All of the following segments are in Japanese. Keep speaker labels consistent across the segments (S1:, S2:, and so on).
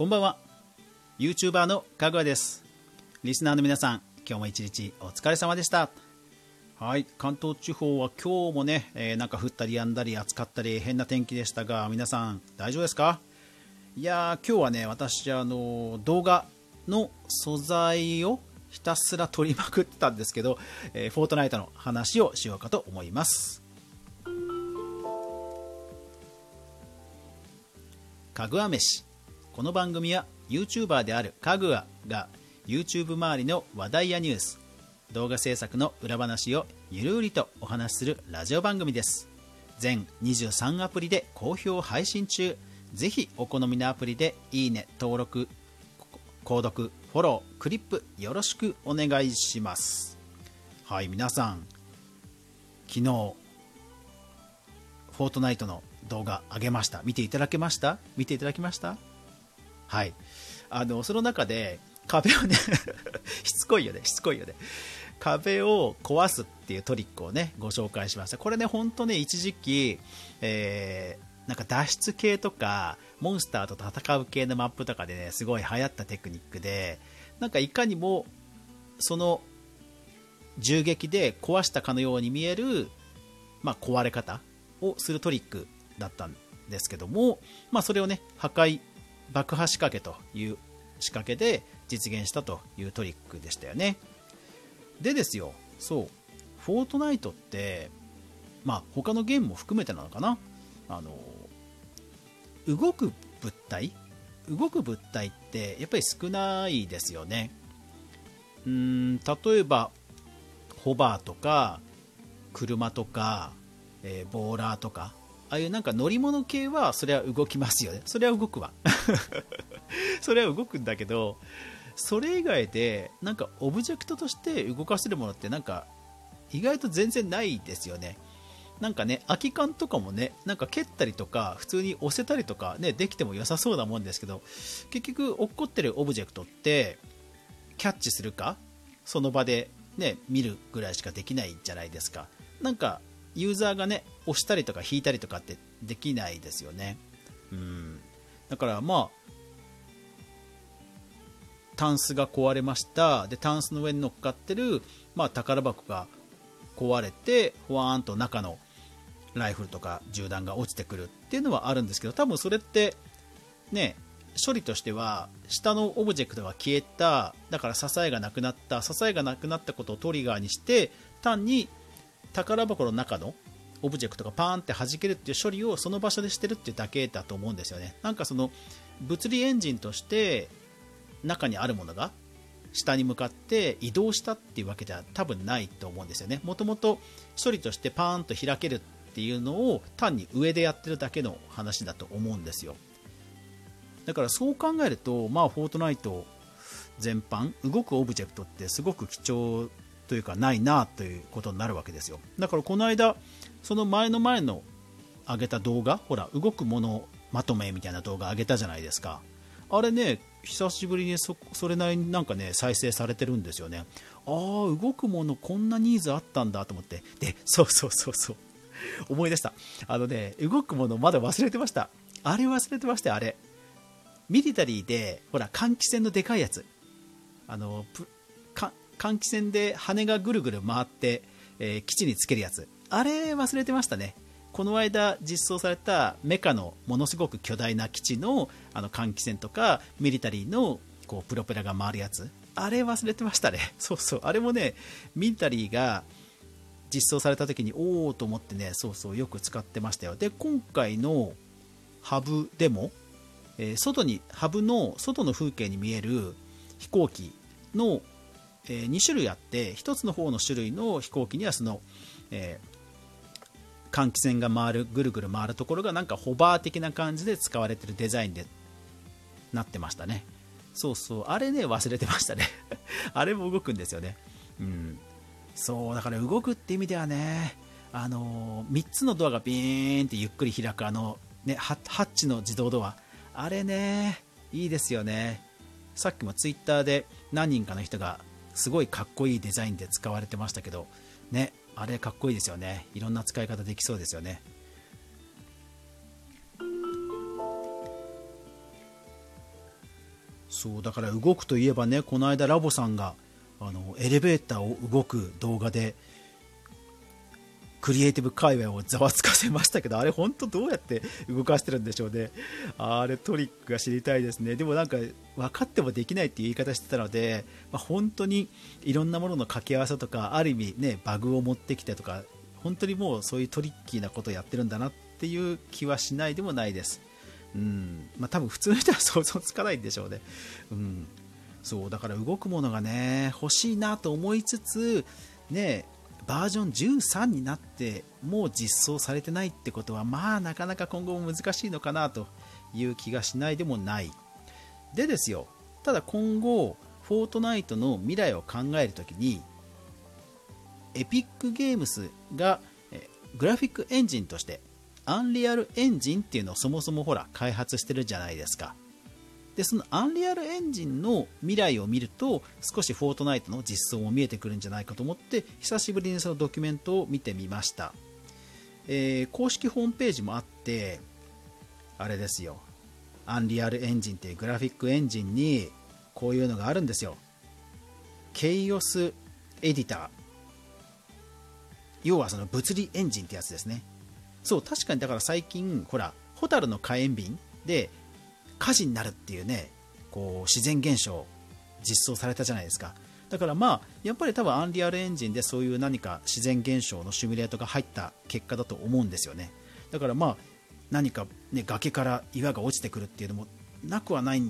S1: こんばんは。YouTuber のかぐわです。リスナーの皆さん今日も一日お疲れ様でした。はい関東地方は今日もね、えー、なんか降ったりやんだり暑かったり変な天気でしたが皆さん大丈夫ですか？いやー今日はね私あの動画の素材をひたすら撮りまくってたんですけど、えー、フォートナイトの話をしようかと思います。かぐわ飯。この番組は YouTuber であるかぐわが YouTube 周りの話題やニュース動画制作の裏話をゆるりとお話しするラジオ番組です。全23アプリで好評配信中。ぜひお好みのアプリでいいね登録購読フォロークリップよろしくお願いします。はい皆さん昨日フォートナイトの動画上げました。見ていただけました？見ていただきました？はい。あのその中で壁をね しつこいよねしつこいよね。壁を壊すっていうトリックをねご紹介しました。これね本当ね一時期、えー、なんか脱出系とかモンスターと戦う系のマップとかでねすごい流行ったテクニックでなんかいかにもその銃撃で壊したかのように見える、まあ、壊れ方をするトリックだったんですけども、まあ、それをね破壊爆破仕掛けという仕掛けで実現したというトリックでしたよね。でですよそうフォートナイトってまあ他のゲームも含めてなのかな。あの動く物体？動く物体ってやっぱり少ないですよね。うーん例えばホバーとか車とか、えー、ボーラーとかああいうなんか乗り物系はそれは動きますよね。それは動くわ。それは動くんだけどそれ以外でなんかオブジェクトとして動かせるものってなんか意外と全然ないですよね。なんかね空き缶とかもねなんか蹴ったりとか普通に押せたりとかねできても良さそうなもんですけど結局落っこってるオブジェクトってキャッチするか？その場でね見るぐらいしかできないじゃないですか。なんかユーザーがね押したりとか引いたりとかってできないですよね。うん。だからまあタンスが壊れました。でタンスの上に乗っかってる、まあ、宝箱が壊れてほわーんと中のライフルとか銃弾が落ちてくるっていうのはあるんですけど多分それってね処理としては下のオブジェクトが消えた。だから支えがなくなった。支えがなくなったことをトリガーにして単に宝箱の中のオブジェクトがパーンって弾けるっていう処理をその場所でしてるっていうだけだと思うんですよね。なんかその物理エンジンとして中にあるものが下に向かって移動したっていうわけでは多分ないと思うんですよね。もともと処理としてパーンと開けるっていうのを単に上でやってるだけの話だと思うんですよ。だからそう考えるとまあフォートナイト全般動くオブジェクトってすごく貴重というかないなということになるわけですよ。だからこの間その前の前の上げた動画ほら動くものまとめみたいな動画上げたじゃないですか。あれね久しぶりにそれなりになんかね再生されてるんですよね。ああ動くものこんなニーズあったんだと思って。でそうそうそうそう。思い出した。あのね動くものまだ忘れてました。あれ忘れてましたあれ。ミリタリーでほら換気扇のでかいやつ。あの換気扇で羽がぐるぐる回って、えー、基地につけるやつ。あれ忘れてましたね。この間実装されたメカのものすごく巨大な基地のあの換気扇とかミリタリーのこうプロペラが回るやつ。あれ忘れてましたね。そうそう。あれもねミリタリーが実装された時におおと思ってねそうそうよく使ってましたよ。で今回のハブでも、えー、外にハブの外の風景に見える飛行機のえー、2種類あって1つの方の種類の飛行機にはその、えー、換気扇が回るぐるぐる回るところがなんかホバー的な感じで使われてるデザインでなってましたね。そうそう。あれね忘れてましたね。あれも動くんですよね。うん。そうだから動くって意味ではねあのー、3つのドアがビーンってゆっくり開くあの、ね、ハッチの自動ドア。あれねいいですよね。さっきもツイッターで何人かの人がすごいかっこいいデザインで使われてましたけどねあれかっこいいですよね。いろんな使い方できそうですよね。そうだから動くといえばねこの間ラボさんがあのエレベーターを動く動画でクリエイティブ界隈をざわつかせましたけどあれ本当どうやって動かしてるんでしょうね。あれトリックが知りたいですね。でもなんか分かってもできないっていう言い方してたので、まあ、本当にいろんなものの掛け合わせとかある意味ねバグを持ってきてとか本当にもうそういうトリッキーなことをやってるんだなっていう気はしないでもないです。うん。まあ、多分普通の人は想像つかないんでしょうね、うん、そう。だから動くものがね欲しいなと思いつつねバージョン13になってもう実装されてないってことはまあなかなか今後も難しいのかなという気がしないでもない。でですよ。ただ今後フォートナイトの未来を考えるときにエピックゲームスがグラフィックエンジンとしてアンリアルエンジンっていうのをそもそもほら開発してるじゃないですか。でそのアンリアルエンジンの未来を見ると少しフォートナイトの実装も見えてくるんじゃないかと思って久しぶりにそのドキュメントを見てみました、えー、公式ホームページもあってあれですよ。アンリアルエンジンっていうグラフィックエンジンにこういうのがあるんですよ。ケイオスエディター。要はその物理エンジンってやつですね。そう確かにだから最近ほらホタルの火炎瓶で火事になるっていうねこう自然現象実装されたじゃないですか。だからまあやっぱり多分アンリアルエンジンでそういう何か自然現象のシミュレートが入った結果だと思うんですよね。だからまあ何か、ね、崖から岩が落ちてくるっていうのもなくはない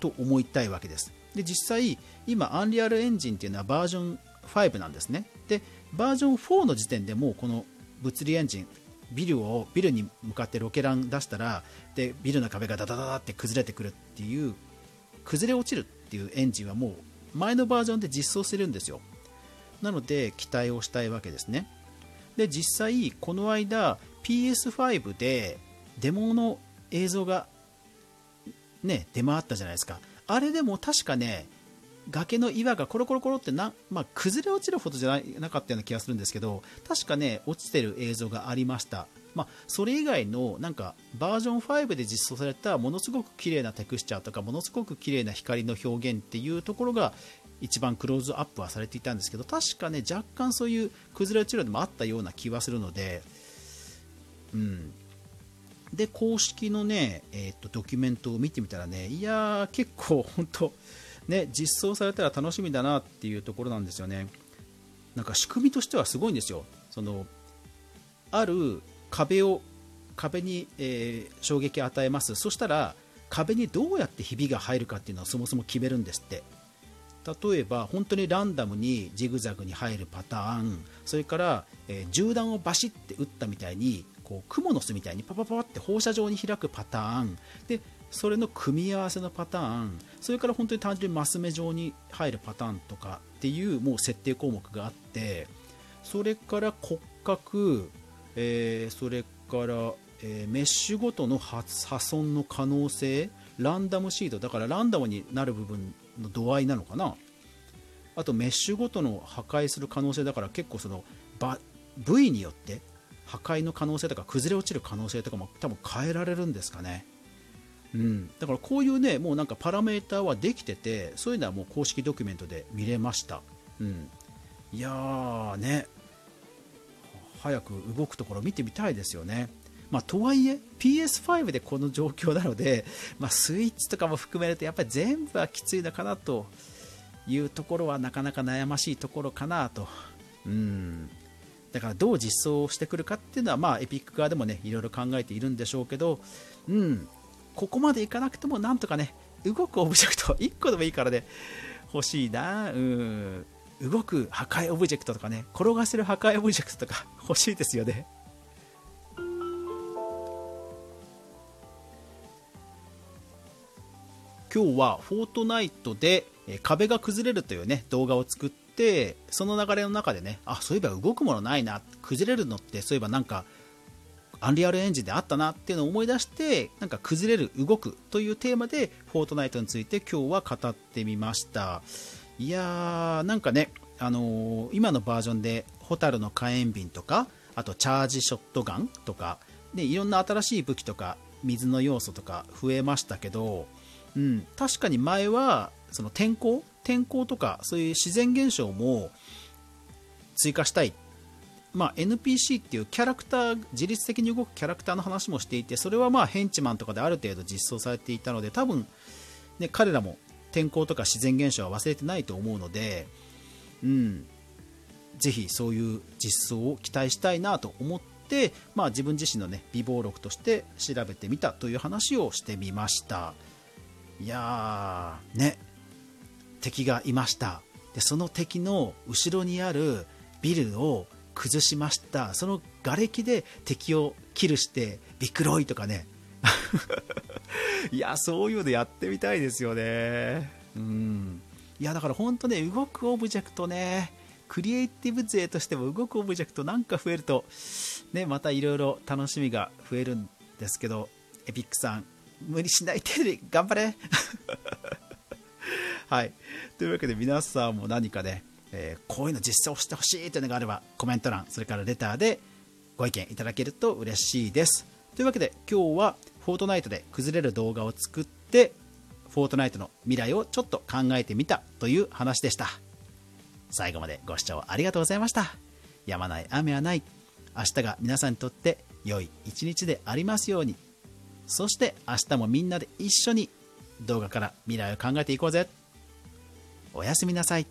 S1: と思いたいわけです。で実際今アンリアルエンジンっていうのはバージョン5なんですね。でバージョン4の時点でもうこの物理エンジンビルをビルに向かってロケラン出したらでビルの壁がダダダダって崩れてくるっていう崩れ落ちるっていうエンジンはもう前のバージョンで実装してるんですよ。なので期待をしたいわけですね。で実際この間 PS5 でデモの映像がね出回ったじゃないですか。あれでも確かね崖の岩がコロコロコロってな、まあ、崩れ落ちるほどじゃなかったような気がするんですけど確かね落ちてる映像がありました、まあ、それ以外のなんかバージョン5で実装されたものすごく綺麗なテクスチャーとかものすごく綺麗な光の表現っていうところが一番クローズアップはされていたんですけど確かね若干そういう崩れ落ちるのもあったような気はするのでうん。で公式のね、えー、とドキュメントを見てみたらねいやー結構本当ね、実装されたら楽しみだなっていうところなんですよね。なんか仕組みとしてはすごいんですよ。そのある壁を壁に、えー、衝撃を与えます。そしたら壁にどうやってひびが入るかっていうのはそもそも決めるんですって。例えば本当にランダムにジグザグに入るパターンそれから、えー、銃弾をバシッて撃ったみたいにこうクモの巣みたいにパパパパって放射状に開くパターンでそれの組み合わせのパターンそれから本当に単純にマス目状に入るパターンとかっていうもう設定項目があってそれから骨格、えー、それから、えー、メッシュごとの破損の可能性ランダムシードだからランダムになる部分の度合いなのかな。あとメッシュごとの破壊する可能性だから結構その部位によって破壊の可能性とか崩れ落ちる可能性とかも多分変えられるんですかね。うん、だからこういうねもうなんかパラメーターはできててそういうのはもう公式ドキュメントで見れました、うん、いやーね。早く動くところ見てみたいですよね。まあ、とはいえ PS5 でこの状況なので、まあ、スイッチとかも含めるとやっぱり全部はきついのかなというところはなかなか悩ましいところかなと、うん、だからどう実装してくるかっていうのは、まあ、エピック側でもねいろいろ考えているんでしょうけど、うん、ここまでいかなくてもなんとかね動くオブジェクト1個でもいいからね欲しいな。うん。動く破壊オブジェクトとかね転がせる破壊オブジェクトとか 欲しいですよね。今日はフォートナイトで壁が崩れるというね動画を作ってその流れの中でねあそういえば動くものないな。崩れるのってそういえばなんかアンリアルエンジンであったなっていうのを思い出してなんか崩れる動くというテーマでフォートナイトについて今日は語ってみました。いやーなんかねあのー、今のバージョンでホタルの火炎瓶とかあとチャージショットガンとかでいろんな新しい武器とか水の要素とか増えましたけどうん、確かに前はその天候天候とかそういう自然現象も追加したいっ、まあ、NPC っていうキャラクター自律的に動くキャラクターの話もしていてそれはまあヘンチマンとかである程度実装されていたので多分、ね、彼らも天候とか自然現象は忘れてないと思うので、うん、ぜひそういう実装を期待したいなと思って、まあ、自分自身の、ね、備忘録として調べてみたという話をしてみました。いやーね。敵がいました。でその敵の後ろにあるビルを崩しました。その瓦礫で敵をキルしてビクロイとかね。いやそういうのやってみたいですよね。うん。いやだから本当ね動くオブジェクトねクリエイティブ勢としても動くオブジェクトなんか増えるとねまたいろいろ楽しみが増えるんですけどエピックさん無理しない程度に頑張れ。はい。というわけで皆さんも何かね、えーこういうの実装してほしいというのがあればコメント欄それからレターでご意見いただけると嬉しいです。というわけで今日はフォートナイトで崩れる動画を作ってフォートナイトの未来をちょっと考えてみたという話でした。最後までご視聴ありがとうございました。止まない雨はない。明日が皆さんにとって良い一日でありますように。そして明日もみんなで一緒に動画から未来を考えていこうぜ。おやすみなさい。